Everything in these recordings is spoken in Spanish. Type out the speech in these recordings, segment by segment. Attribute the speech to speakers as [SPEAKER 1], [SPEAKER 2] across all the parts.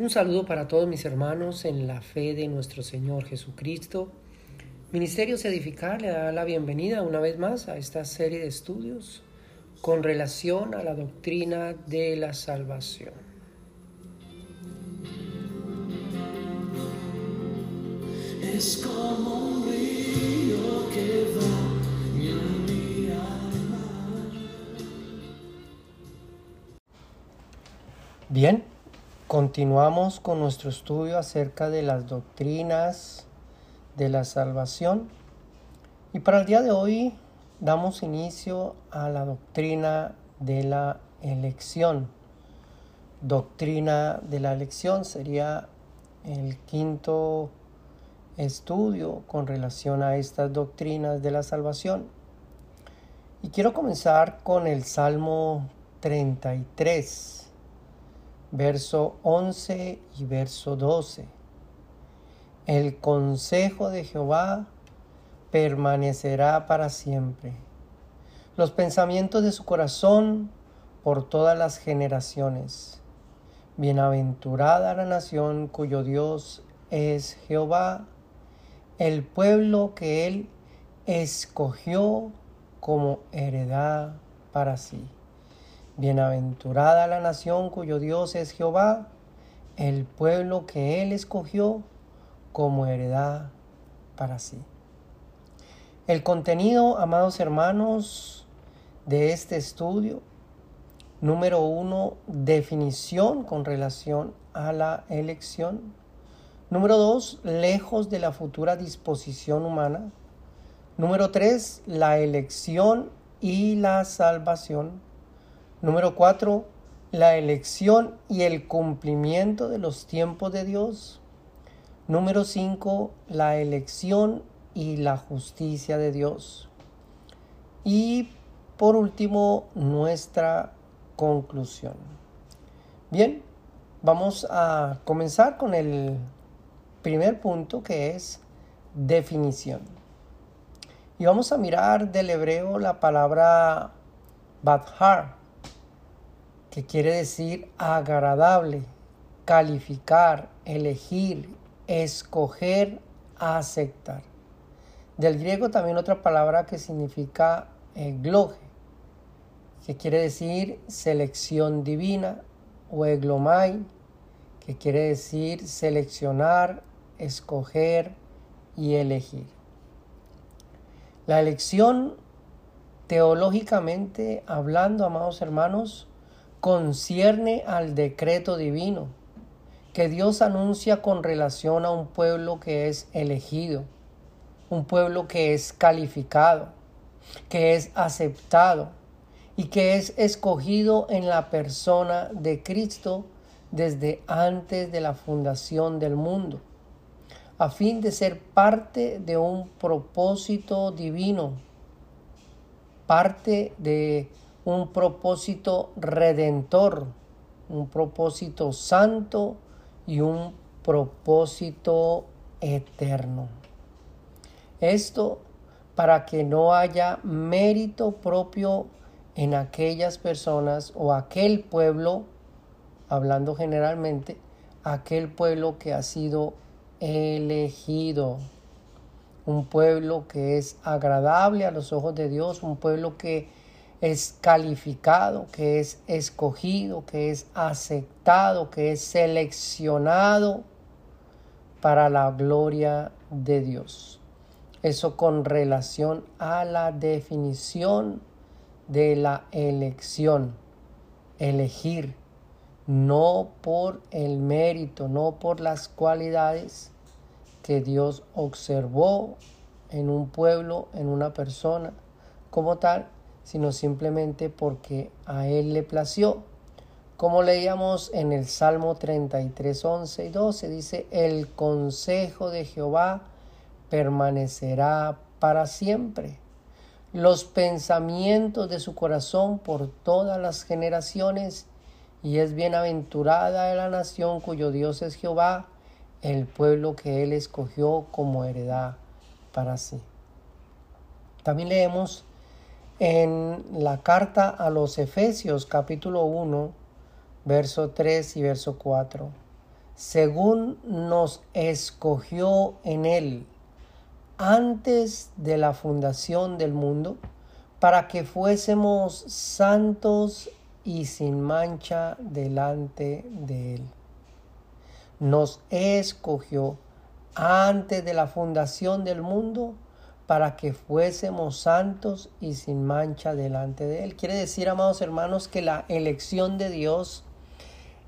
[SPEAKER 1] Un saludo para todos mis hermanos en la fe de nuestro Señor Jesucristo. Ministerios Edificar le da la bienvenida una vez más a esta serie de estudios con relación a la doctrina de la salvación.
[SPEAKER 2] Es como un río que va en mi alma.
[SPEAKER 1] Bien, Continuamos con nuestro estudio acerca de las doctrinas de la salvación y para el día de hoy damos inicio a la doctrina de la elección. Doctrina de la elección sería el quinto estudio con relación a estas doctrinas de la salvación. Y quiero comenzar con el Salmo 33 verso 11 y verso 12. El consejo de Jehová permanecerá para siempre. Los pensamientos de su corazón por todas las generaciones. Bienaventurada la nación cuyo Dios es Jehová, el pueblo que él escogió como heredad para sí. Bienaventurada la nación cuyo Dios es Jehová, el pueblo que Él escogió como heredad para sí. El contenido, amados hermanos, de este estudio, número uno, definición con relación a la elección. Número dos, lejos de la futura disposición humana. Número tres, la elección y la salvación. Número cuatro, la elección y el cumplimiento de los tiempos de Dios. Número cinco, la elección y la justicia de Dios. Y por último, nuestra conclusión. Bien, vamos a comenzar con el primer punto que es definición. Y vamos a mirar del hebreo la palabra Badhar, que quiere decir agradable, calificar, elegir, escoger, aceptar. Del griego también otra palabra que significa egloge, que quiere decir selección divina, o eglomai, que quiere decir seleccionar, escoger y elegir. La elección, teológicamente hablando, amados hermanos, concierne al decreto divino que Dios anuncia con relación a un pueblo que es elegido, un pueblo que es calificado, que es aceptado y que es escogido en la persona de Cristo desde antes de la fundación del mundo, a fin de ser parte de un propósito divino, parte de un propósito redentor, un propósito santo y un propósito eterno. Esto para que no haya mérito propio en aquellas personas o aquel pueblo, hablando generalmente, aquel pueblo que ha sido elegido, un pueblo que es agradable a los ojos de Dios, un pueblo que es calificado, que es escogido, que es aceptado, que es seleccionado para la gloria de Dios. Eso con relación a la definición de la elección. Elegir, no por el mérito, no por las cualidades que Dios observó en un pueblo, en una persona como tal, sino simplemente porque a Él le plació. Como leíamos en el Salmo 33, 11 y 12, dice, el consejo de Jehová permanecerá para siempre. Los pensamientos de su corazón por todas las generaciones, y es bienaventurada la nación cuyo Dios es Jehová, el pueblo que él escogió como heredad para sí. También leemos en la carta a los Efesios capítulo 1, verso 3 y verso 4. según nos escogió en Él antes de la fundación del mundo, para que fuésemos santos y sin mancha delante de Él. Nos escogió antes de la fundación del mundo para que fuésemos santos y sin mancha delante de Él. Quiere decir, amados hermanos, que la elección de Dios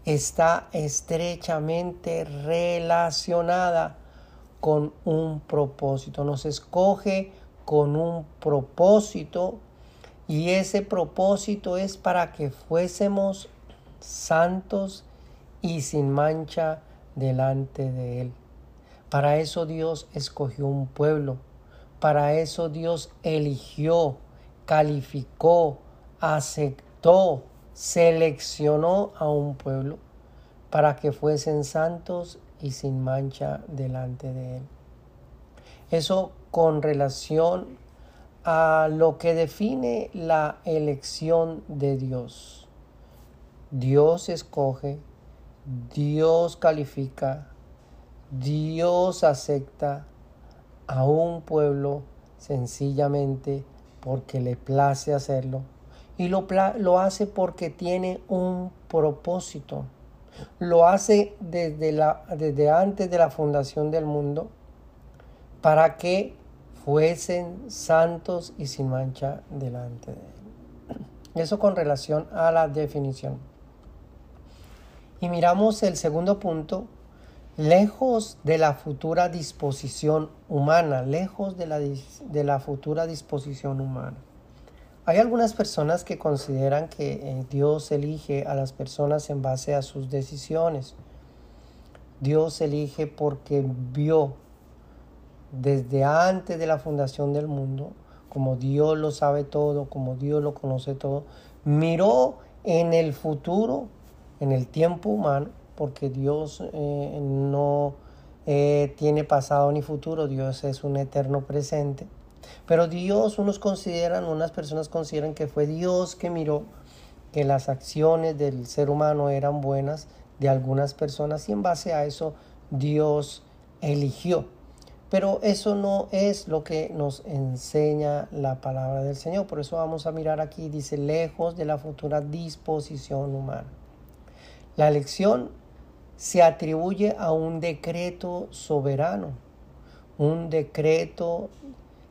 [SPEAKER 1] está estrechamente relacionada con un propósito. Nos escoge con un propósito y ese propósito es para que fuésemos santos y sin mancha delante de Él. Para eso Dios escogió un pueblo. Para eso Dios eligió, calificó, aceptó, seleccionó a un pueblo para que fuesen santos y sin mancha delante de Él. Eso con relación a lo que define la elección de Dios. Dios escoge, Dios califica, Dios acepta a un pueblo sencillamente porque le place hacerlo y lo, lo hace porque tiene un propósito. Lo hace desde, la, desde antes de la fundación del mundo para que fuesen santos y sin mancha delante de él. Eso con relación a la definición. Y miramos el segundo punto, lejos de la futura disposición humana, lejos de la, de la futura disposición humana. Hay algunas personas que consideran que eh, Dios elige a las personas en base a sus decisiones. Dios elige porque vio desde antes de la fundación del mundo, como Dios lo sabe todo, como Dios lo conoce todo, miró en el futuro, en el tiempo humano, porque Dios eh, no eh, tiene pasado ni futuro, Dios es un eterno presente pero Dios, unos consideran, unas personas consideran que fue Dios que miró que las acciones del ser humano eran buenas de algunas personas y en base a eso Dios eligió. Pero eso no es lo que nos enseña la palabra del Señor. Por eso vamos a mirar aquí, dice, lejos de la futura disposición humana. La elección se atribuye a un decreto soberano, un decreto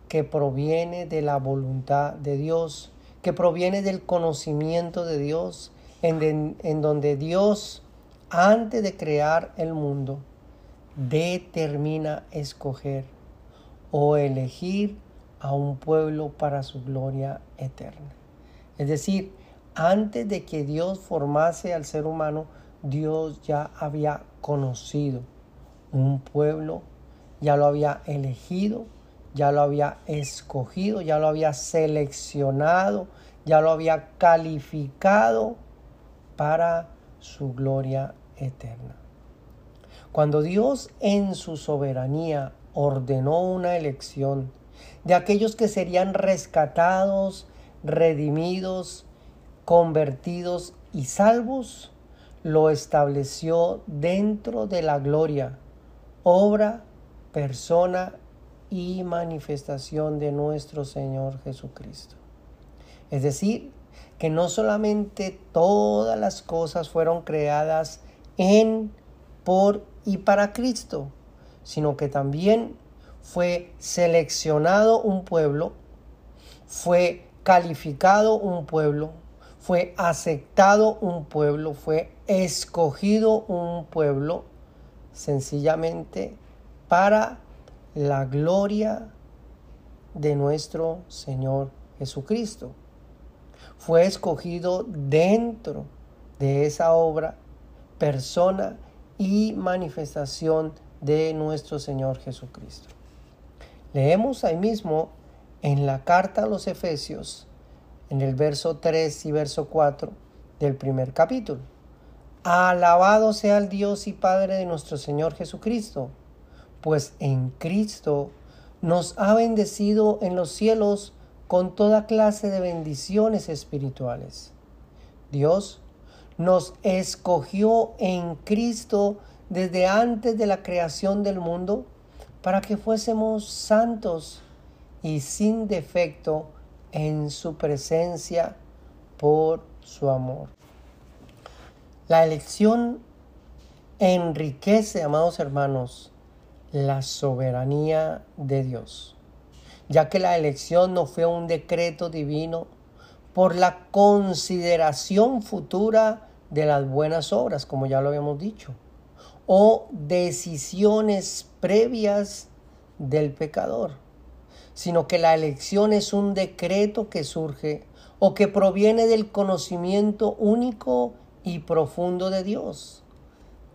[SPEAKER 1] que proviene de la voluntad de Dios, que proviene del conocimiento de Dios, en, en donde Dios, antes de crear el mundo, determina escoger o elegir a un pueblo para su gloria eterna. Es decir, antes de que Dios formase al ser humano, Dios ya había conocido un pueblo, ya lo había elegido ya lo había escogido, ya lo había seleccionado, ya lo había calificado para su gloria eterna. Cuando Dios en su soberanía ordenó una elección de aquellos que serían rescatados, redimidos, convertidos y salvos, lo estableció dentro de la gloria, obra, persona y manifestación de nuestro Señor Jesucristo. Es decir, que no solamente todas las cosas fueron creadas en, por y para Cristo, sino que también fue seleccionado un pueblo, fue calificado un pueblo, fue aceptado un pueblo, fue escogido un pueblo, sencillamente para la gloria de nuestro Señor Jesucristo. Fue escogido dentro de esa obra, persona y manifestación de nuestro Señor Jesucristo. Leemos ahí mismo en la carta a los Efesios, en el verso 3 y verso 4 del primer capítulo. Alabado sea el Dios y Padre de nuestro Señor Jesucristo pues en Cristo nos ha bendecido en los cielos con toda clase de bendiciones espirituales. Dios nos escogió en Cristo desde antes de la creación del mundo para que fuésemos santos y sin defecto en su presencia por su amor. La elección enriquece, amados hermanos, la soberanía de Dios, ya que la elección no fue un decreto divino por la consideración futura de las buenas obras, como ya lo habíamos dicho, o decisiones previas del pecador, sino que la elección es un decreto que surge o que proviene del conocimiento único y profundo de Dios.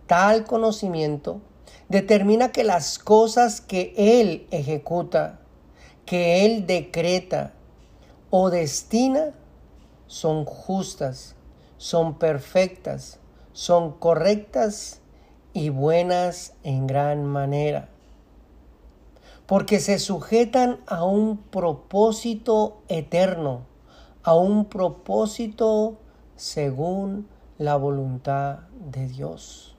[SPEAKER 1] Tal conocimiento determina que las cosas que Él ejecuta, que Él decreta o destina, son justas, son perfectas, son correctas y buenas en gran manera, porque se sujetan a un propósito eterno, a un propósito según la voluntad de Dios.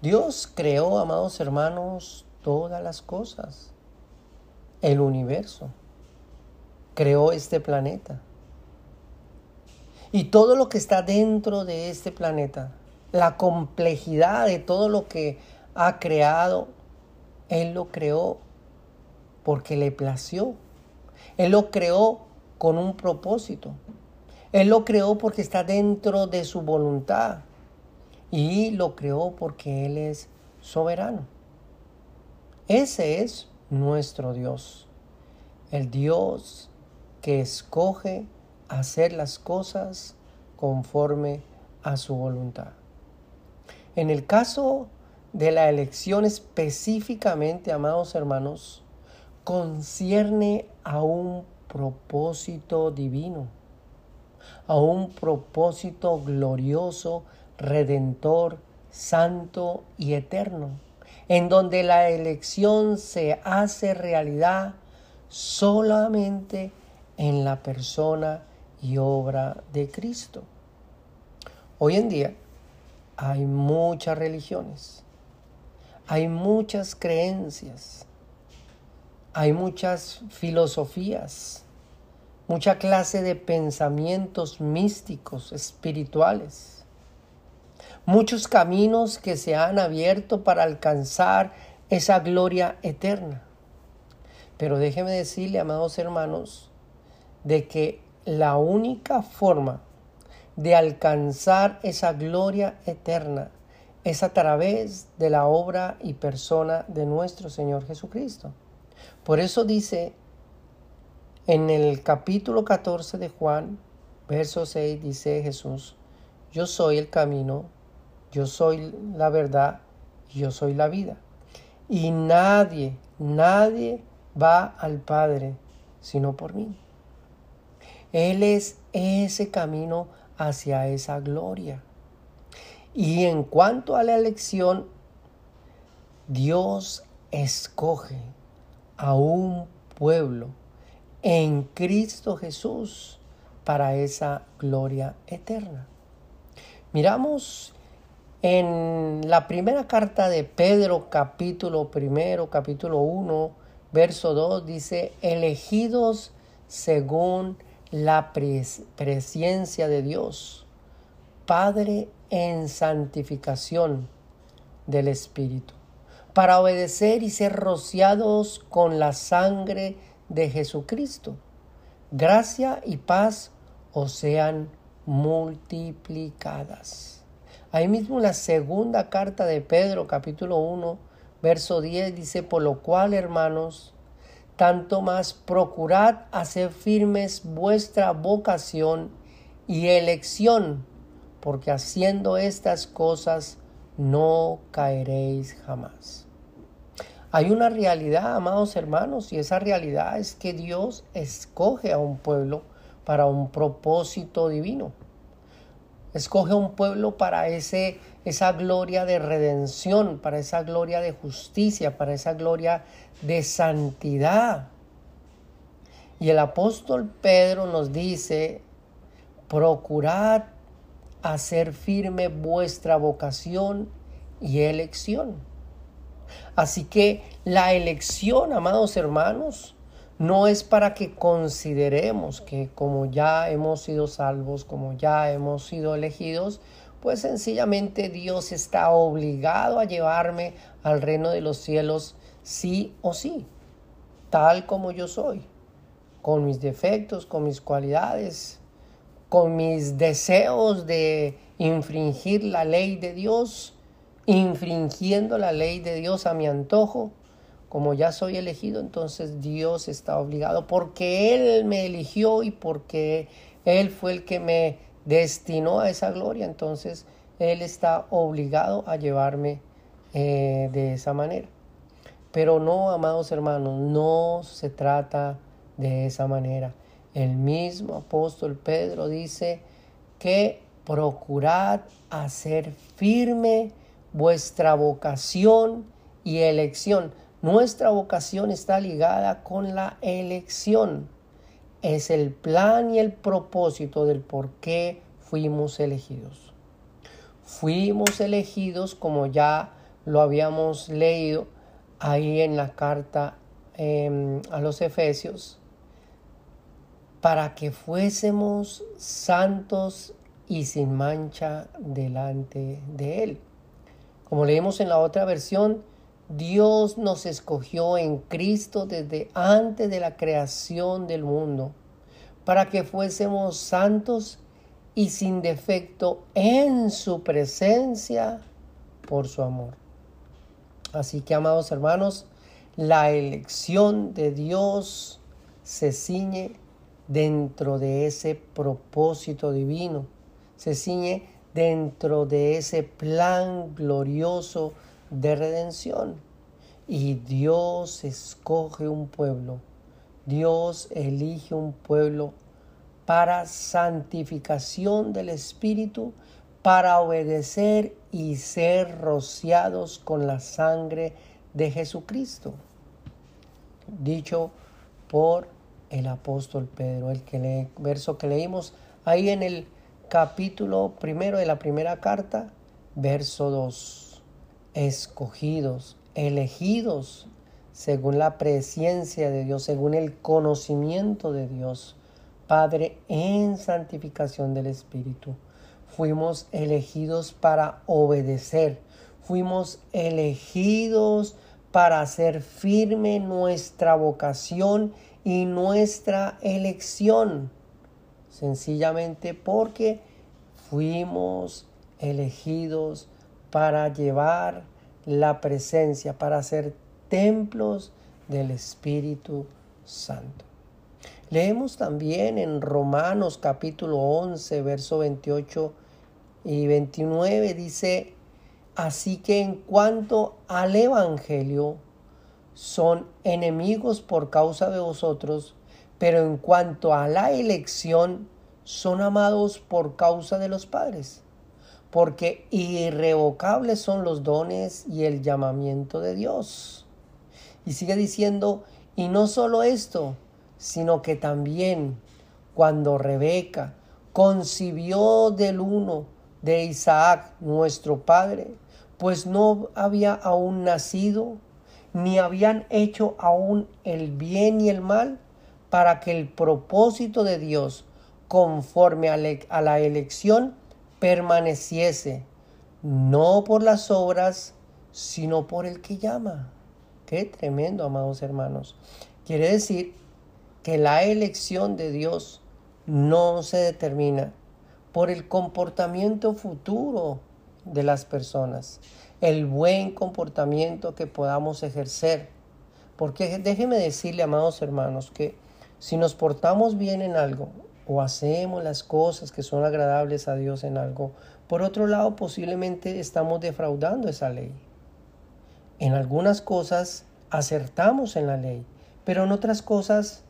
[SPEAKER 1] Dios creó, amados hermanos, todas las cosas, el universo, creó este planeta y todo lo que está dentro de este planeta, la complejidad de todo lo que ha creado, Él lo creó porque le plació. Él lo creó con un propósito. Él lo creó porque está dentro de su voluntad y lo creó porque Él es soberano. Ese es nuestro Dios, el Dios que escoge hacer las cosas conforme a su voluntad. En el caso de la elección específicamente, amados hermanos, concierne a un propósito divino, a un propósito glorioso redentor, santo y eterno, en donde la elección se hace realidad solamente en la persona y obra de Cristo. Hoy en día hay muchas religiones, hay muchas creencias, hay muchas filosofías, mucha clase de pensamientos místicos, espirituales. Muchos caminos que se han abierto para alcanzar esa gloria eterna. Pero déjeme decirle, amados hermanos, de que la única forma de alcanzar esa gloria eterna es a través de la obra y persona de nuestro Señor Jesucristo. Por eso dice en el capítulo 14 de Juan, verso 6, dice Jesús, yo soy el camino, yo soy la verdad, yo soy la vida. Y nadie, nadie va al Padre sino por mí. Él es ese camino hacia esa gloria. Y en cuanto a la elección, Dios escoge a un pueblo en Cristo Jesús para esa gloria eterna. Miramos en la primera carta de Pedro, capítulo primero, capítulo 1, verso 2, dice, elegidos según la presencia de Dios, Padre en santificación del Espíritu, para obedecer y ser rociados con la sangre de Jesucristo. Gracia y paz os sean multiplicadas. Ahí mismo la segunda carta de Pedro, capítulo 1, verso 10, dice, por lo cual, hermanos, tanto más procurad hacer firmes vuestra vocación y elección, porque haciendo estas cosas no caeréis jamás. Hay una realidad, amados hermanos, y esa realidad es que Dios escoge a un pueblo para un propósito divino. Escoge un pueblo para ese, esa gloria de redención, para esa gloria de justicia, para esa gloria de santidad. Y el apóstol Pedro nos dice, procurad hacer firme vuestra vocación y elección. Así que la elección, amados hermanos, no es para que consideremos que como ya hemos sido salvos, como ya hemos sido elegidos, pues sencillamente Dios está obligado a llevarme al reino de los cielos sí o sí, tal como yo soy, con mis defectos, con mis cualidades, con mis deseos de infringir la ley de Dios, infringiendo la ley de Dios a mi antojo. Como ya soy elegido, entonces Dios está obligado porque Él me eligió y porque Él fue el que me destinó a esa gloria, entonces Él está obligado a llevarme eh, de esa manera. Pero no, amados hermanos, no se trata de esa manera. El mismo apóstol Pedro dice que procurad hacer firme vuestra vocación y elección. Nuestra vocación está ligada con la elección. Es el plan y el propósito del por qué fuimos elegidos. Fuimos elegidos, como ya lo habíamos leído ahí en la carta em, a los Efesios, para que fuésemos santos y sin mancha delante de Él. Como leemos en la otra versión, Dios nos escogió en Cristo desde antes de la creación del mundo, para que fuésemos santos y sin defecto en su presencia por su amor. Así que, amados hermanos, la elección de Dios se ciñe dentro de ese propósito divino, se ciñe dentro de ese plan glorioso de redención. Y Dios escoge un pueblo, Dios elige un pueblo para santificación del Espíritu, para obedecer y ser rociados con la sangre de Jesucristo. Dicho por el apóstol Pedro, el que verso que leímos ahí en el capítulo primero de la primera carta, verso 2. Escogidos, elegidos según la presencia de Dios, según el conocimiento de Dios, Padre, en santificación del Espíritu. Fuimos elegidos para obedecer, fuimos elegidos para hacer firme nuestra vocación y nuestra elección sencillamente porque fuimos elegidos para llevar la presencia, para ser templos del Espíritu Santo. Leemos también en Romanos capítulo 11, verso 28 y 29, dice, así que en cuanto al Evangelio, son enemigos por causa de vosotros, pero en cuanto a la elección, son amados por causa de los padres, porque irrevocables son los dones y el llamamiento de Dios. Y sigue diciendo, y no solo esto, sino que también cuando Rebeca concibió del uno de Isaac, nuestro padre, pues no había aún nacido, ni habían hecho aún el bien y el mal, para que el propósito de Dios conforme a, la elección permaneciese, no por las obras, sino por el que llama. Qué tremendo, amados hermanos. Quiere decir que la elección de Dios no se determina por el comportamiento futuro de las personas, el buen comportamiento que podamos ejercer. Porque déjeme decirle, amados hermanos, que si nos portamos bien en algo o hacemos las cosas que son agradables a Dios en algo, por otro lado posiblemente estamos defraudando esa ley. En algunas cosas acertamos en la ley, pero en otras cosas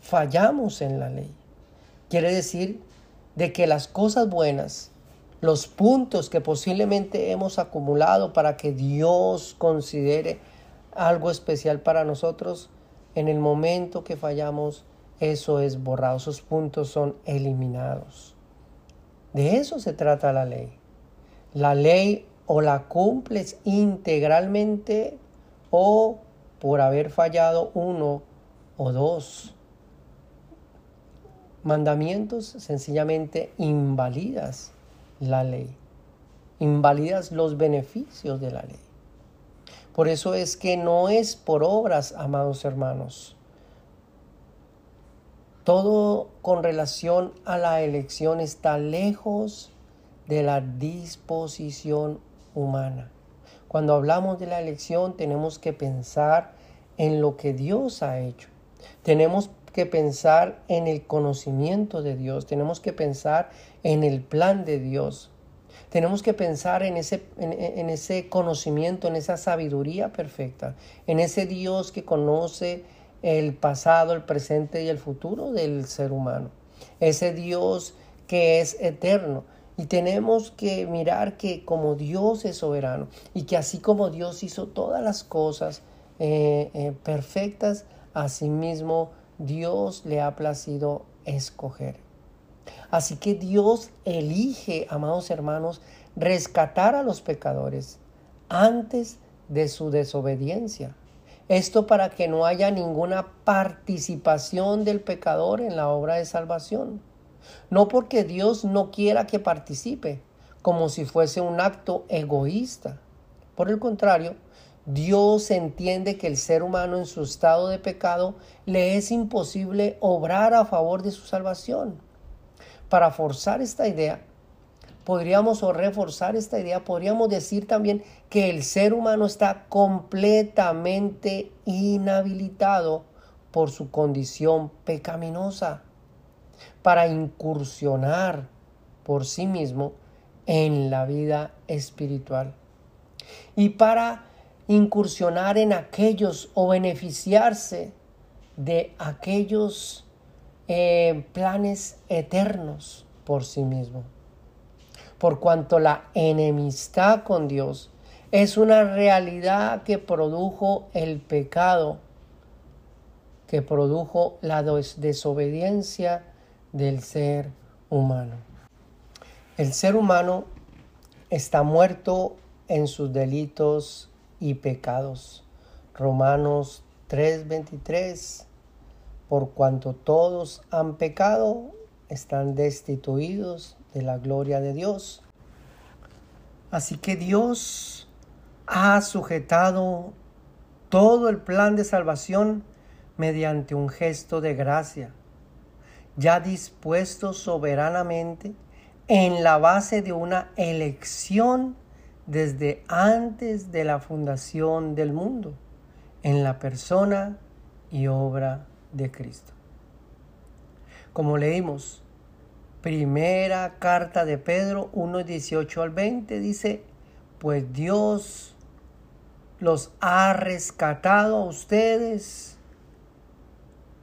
[SPEAKER 1] fallamos en la ley. Quiere decir de que las cosas buenas, los puntos que posiblemente hemos acumulado para que Dios considere algo especial para nosotros, en el momento que fallamos, eso es borrado, esos puntos son eliminados. De eso se trata la ley. La ley o la cumples integralmente o por haber fallado uno o dos mandamientos, sencillamente invalidas la ley, invalidas los beneficios de la ley. Por eso es que no es por obras, amados hermanos. Todo con relación a la elección está lejos de la disposición humana. Cuando hablamos de la elección tenemos que pensar en lo que Dios ha hecho. Tenemos que pensar en el conocimiento de Dios, tenemos que pensar en el plan de Dios, tenemos que pensar en ese, en, ese conocimiento, en esa sabiduría perfecta, en ese Dios que conoce el pasado, el presente y el futuro del ser humano, ese Dios que es eterno. Y tenemos que mirar que como Dios es soberano y que así como Dios hizo todas las cosas eh, eh, perfectas, asimismo Dios le ha placido escoger. Así que Dios elige, amados hermanos, rescatar a los pecadores antes de su desobediencia. Esto para que no haya ninguna participación del pecador en la obra de salvación. No porque Dios no quiera que participe, como si fuese un acto egoísta. Por el contrario, Dios entiende que el ser humano en su estado de pecado le es imposible obrar a favor de su salvación. Para forzar esta idea, podríamos o reforzar esta idea, podríamos decir también que el ser humano está completamente inhabilitado por su condición pecaminosa para incursionar por sí mismo en la vida espiritual y para incursionar en aquellos o beneficiarse de aquellos eh, planes eternos por sí mismo. Por cuanto la enemistad con Dios es una realidad que produjo el pecado, que produjo la desobediencia del ser humano. El ser humano está muerto en sus delitos y pecados. Romanos 3:23, por cuanto todos han pecado, están destituidos de la gloria de Dios. Así que Dios ha sujetado todo el plan de salvación mediante un gesto de gracia, ya dispuesto soberanamente en la base de una elección desde antes de la fundación del mundo, en la persona y obra de Cristo. Como leímos, primera carta de Pedro 1, 18 al 20 dice, pues Dios los ha rescatado a ustedes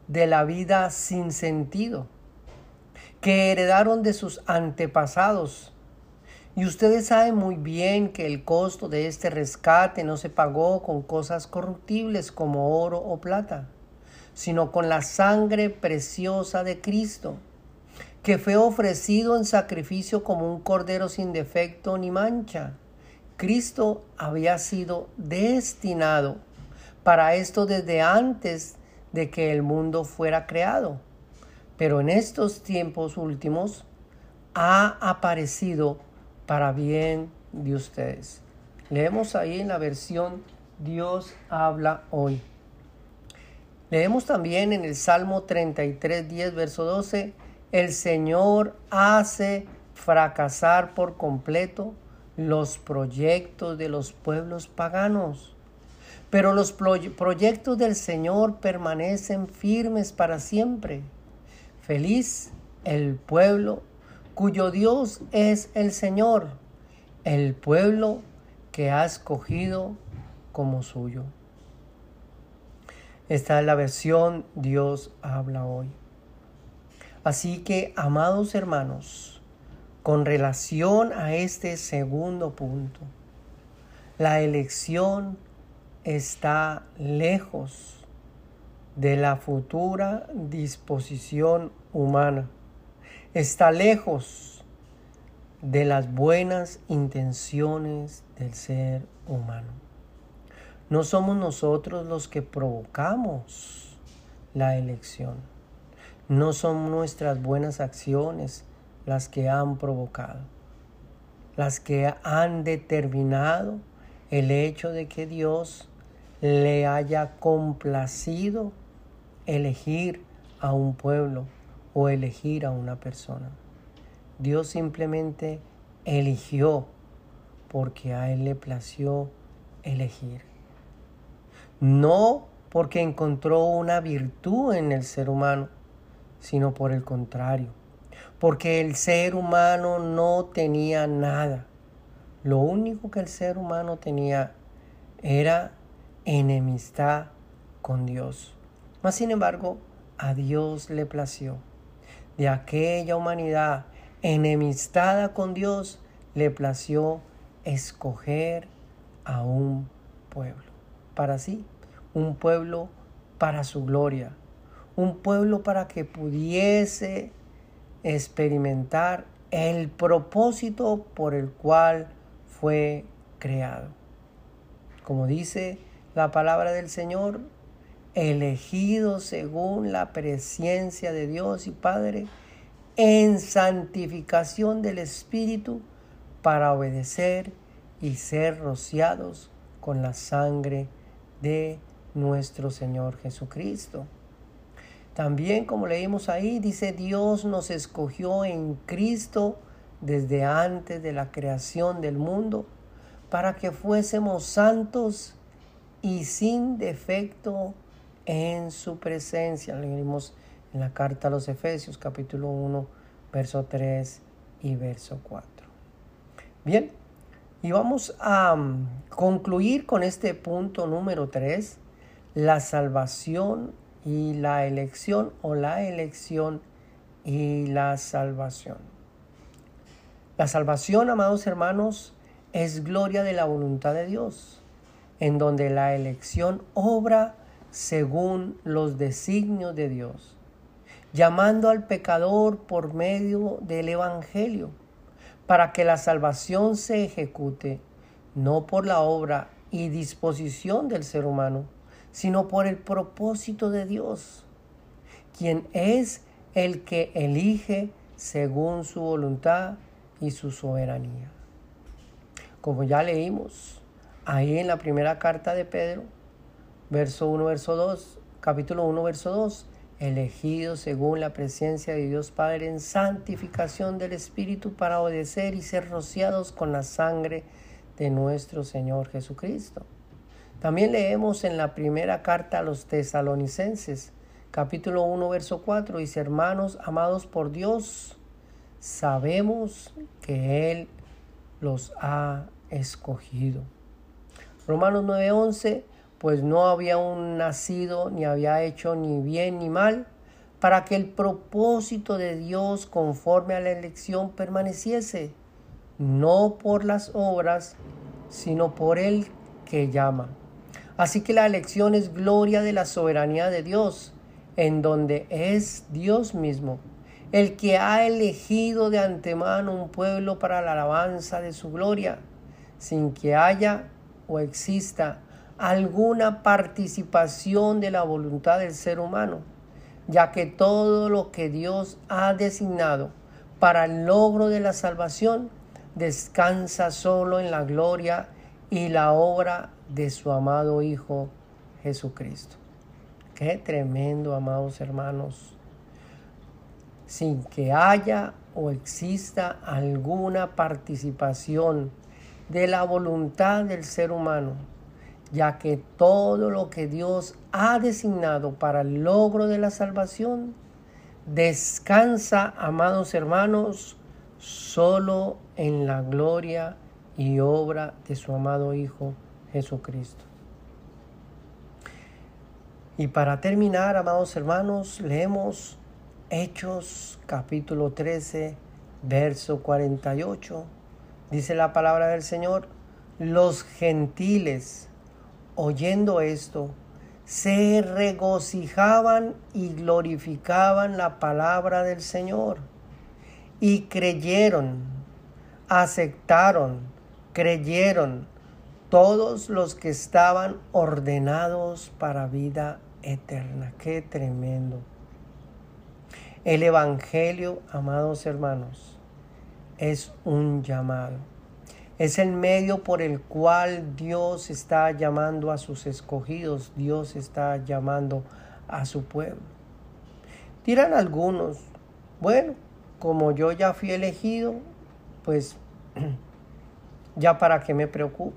[SPEAKER 1] de la vida sin sentido que heredaron de sus antepasados y ustedes saben muy bien que el costo de este rescate no se pagó con cosas corruptibles como oro o plata, sino con la sangre preciosa de Cristo, que fue ofrecido en sacrificio como un cordero sin defecto ni mancha. Cristo había sido destinado para esto desde antes de que el mundo fuera creado. Pero en estos tiempos últimos ha aparecido para bien de ustedes. Leemos ahí en la versión Dios habla hoy. Leemos también en el Salmo 33, 10, verso 12, el Señor hace fracasar por completo los proyectos de los pueblos paganos. Pero los proyectos del Señor permanecen firmes para siempre. Feliz el pueblo cuyo Dios es el Señor, el pueblo que ha escogido como suyo. Esta es la versión Dios habla hoy. Así que, amados hermanos, con relación a este segundo punto, la elección está lejos de la futura disposición humana está lejos de las buenas intenciones del ser humano. No somos nosotros los que provocamos la elección. No son nuestras buenas acciones las que han provocado, las que han determinado el hecho de que Dios le haya complacido elegir a un pueblo o elegir a una persona. Dios simplemente eligió porque a Él le plació elegir. No porque encontró una virtud en el ser humano, sino por el contrario, porque el ser humano no tenía nada. Lo único que el ser humano tenía era enemistad con Dios. Mas sin embargo, a Dios le plació. De aquella humanidad enemistada con Dios, le plació escoger a un pueblo. Para sí, un pueblo para su gloria. Un pueblo para que pudiese experimentar el propósito por el cual fue creado. Como dice la palabra del Señor, elegido según la presencia de Dios y Padre, en santificación del Espíritu, para obedecer y ser rociados con la sangre de nuestro Señor Jesucristo. También, como leímos ahí, dice Dios nos escogió en Cristo desde antes de la creación del mundo para que fuésemos santos y sin defecto en su presencia. Leímos en la carta a los Efesios capítulo 1, verso 3 y verso 4. Bien, y vamos a mm, concluir con este punto número 3, la salvación y la elección o la elección y la salvación. La salvación, amados hermanos, es gloria de la voluntad de Dios, en donde la elección obra según los designios de Dios, llamando al pecador por medio del Evangelio, para que la salvación se ejecute no por la obra y disposición del ser humano, sino por el propósito de Dios, quien es el que elige según su voluntad y su soberanía. Como ya leímos ahí en la primera carta de Pedro, verso 1, verso 2, capítulo 1, verso 2, elegidos según la presencia de Dios Padre en santificación del Espíritu para obedecer y ser rociados con la sangre de nuestro Señor Jesucristo. También leemos en la primera carta a los tesalonicenses, capítulo 1, verso 4, dice, hermanos amados por Dios, sabemos que Él los ha escogido. Romanos 9, 11, pues no había aún nacido, ni había hecho ni bien ni mal, para que el propósito de Dios conforme a la elección permaneciese, no por las obras, sino por el que llama. Así que la elección es gloria de la soberanía de Dios, en donde es Dios mismo, el que ha elegido de antemano un pueblo para la alabanza de su gloria, sin que haya o exista alguna participación de la voluntad del ser humano, ya que todo lo que Dios ha designado para el logro de la salvación descansa solo en la gloria y la obra de su amado Hijo Jesucristo. Qué tremendo, amados hermanos. Sin que haya o exista alguna participación de la voluntad del ser humano, ya que todo lo que Dios ha designado para el logro de la salvación descansa, amados hermanos, solo en la gloria y obra de su amado Hijo Jesucristo. Y para terminar, amados hermanos, leemos Hechos capítulo 13, verso 48. Dice la palabra del Señor, los gentiles oyendo esto, se regocijaban y glorificaban la palabra del Señor y creyeron aceptaron, creyeron, todos los que estaban ordenados para vida eterna. Qué tremendo. El Evangelio, amados hermanos, es un llamado. Es el medio por el cual Dios está llamando a sus escogidos, Dios está llamando a su pueblo. Dirán algunos, bueno, como yo ya fui elegido, pues ya para qué me preocupo.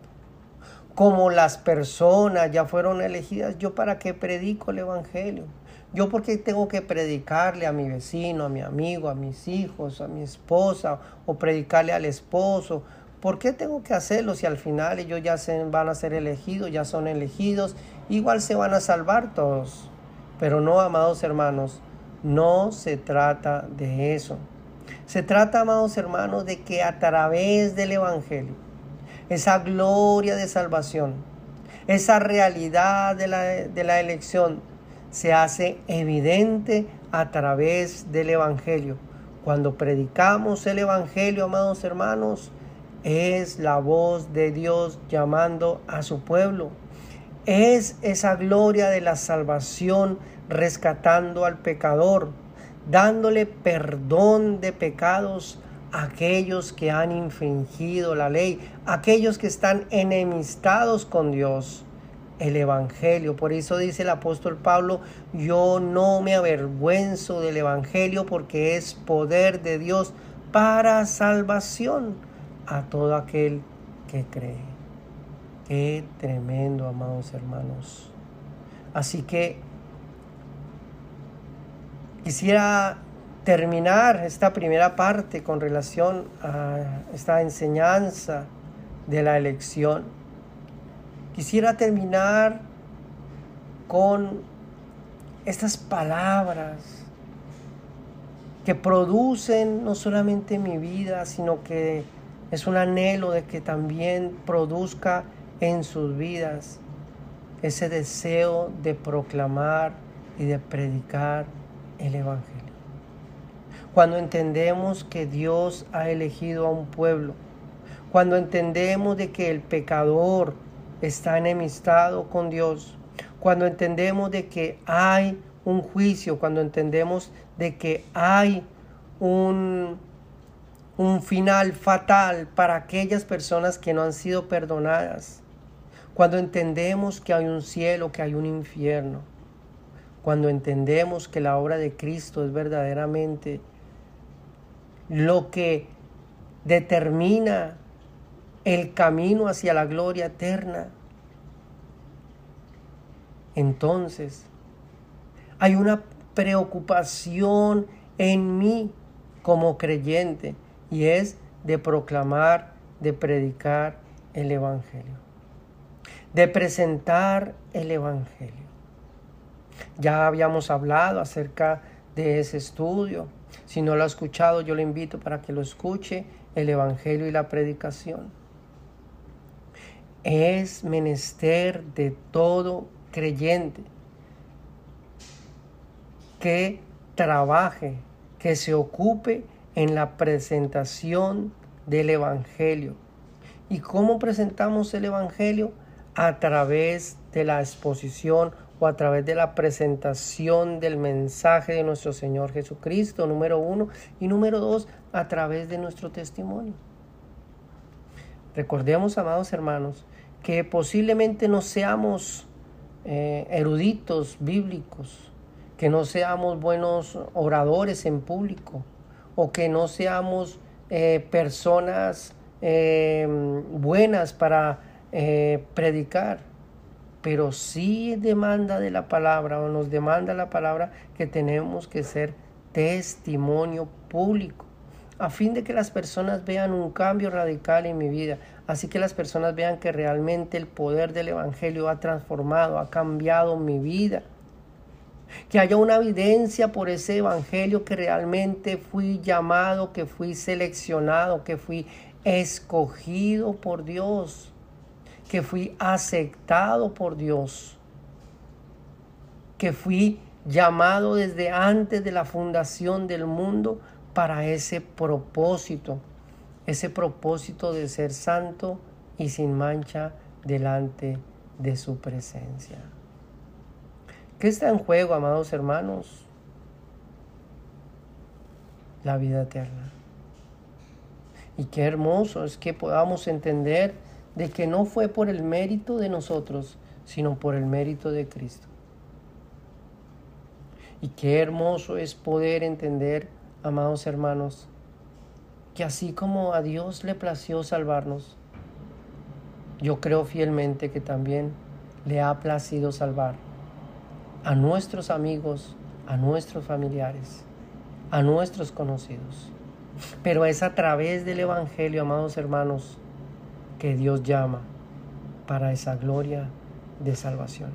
[SPEAKER 1] Como las personas ya fueron elegidas, yo para qué predico el Evangelio. Yo porque tengo que predicarle a mi vecino, a mi amigo, a mis hijos, a mi esposa, o predicarle al esposo. ¿Por qué tengo que hacerlo si al final ellos ya se van a ser elegidos, ya son elegidos? Igual se van a salvar todos. Pero no, amados hermanos, no se trata de eso. Se trata, amados hermanos, de que a través del Evangelio, esa gloria de salvación, esa realidad de la, de la elección, se hace evidente a través del Evangelio. Cuando predicamos el Evangelio, amados hermanos, es la voz de Dios llamando a su pueblo. Es esa gloria de la salvación rescatando al pecador, dándole perdón de pecados a aquellos que han infringido la ley, aquellos que están enemistados con Dios el Evangelio. Por eso dice el apóstol Pablo, yo no me avergüenzo del Evangelio porque es poder de Dios para salvación a todo aquel que cree. Qué tremendo, amados hermanos. Así que quisiera terminar esta primera parte con relación a esta enseñanza de la elección Quisiera terminar con estas palabras que producen no solamente mi vida, sino que es un anhelo de que también produzca en sus vidas ese deseo de proclamar y de predicar el Evangelio. Cuando entendemos que Dios ha elegido a un pueblo, cuando entendemos de que el pecador está enemistado con Dios, cuando entendemos de que hay un juicio, cuando entendemos de que hay un, un final fatal para aquellas personas que no han sido perdonadas, cuando entendemos que hay un cielo, que hay un infierno, cuando entendemos que la obra de Cristo es verdaderamente lo que determina el camino hacia la gloria eterna. Entonces, hay una preocupación en mí como creyente y es de proclamar, de predicar el Evangelio, de presentar el Evangelio. Ya habíamos hablado acerca de ese estudio. Si no lo ha escuchado, yo le invito para que lo escuche, el Evangelio y la predicación es menester de todo creyente que trabaje, que se ocupe en la presentación del Evangelio. ¿Y cómo presentamos el Evangelio? A través de la exposición o a través de la presentación del mensaje de nuestro Señor Jesucristo, número uno, y número dos, a través de nuestro testimonio. Recordemos, amados hermanos, que posiblemente no seamos eh, eruditos bíblicos, que no seamos buenos oradores en público o que no seamos eh, personas eh, buenas para predicar, pero sí demanda de la palabra o nos demanda la palabra que tenemos que ser testimonio público a fin de que las personas vean un cambio radical en mi vida, así que las personas vean que realmente el poder del Evangelio ha transformado, ha cambiado mi vida. Que haya una evidencia por ese Evangelio que realmente fui llamado, que fui seleccionado, que fui escogido por Dios, que fui aceptado por Dios, que fui llamado desde antes de la fundación del mundo para ese propósito. ese propósito de ser santo y sin mancha delante de su presencia. ¿Qué está en juego, amados hermanos? La vida eterna. Y qué hermoso es que podamos entender de que no fue por el mérito de nosotros, sino por el mérito de Cristo. Y qué hermoso es poder entender, amados hermanos, que así como a Dios le plació salvarnos, yo creo fielmente que también le ha placido salvar a nuestros amigos, a nuestros familiares, a nuestros conocidos. Pero es a través del Evangelio, amados hermanos, que Dios llama para esa gloria de salvación.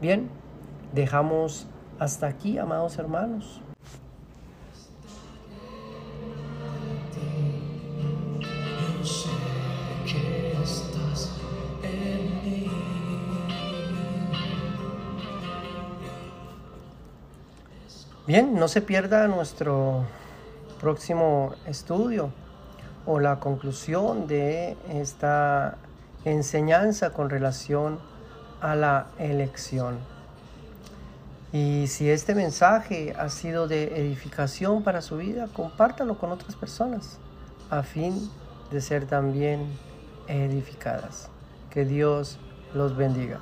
[SPEAKER 1] Bien, dejamos hasta aquí, amados hermanos. Bien, no se pierda nuestro próximo estudio o la conclusión de esta enseñanza con relación a la elección. Y si este mensaje ha sido de edificación para su vida, compártalo con otras personas a fin de ser también edificadas. Que Dios los bendiga.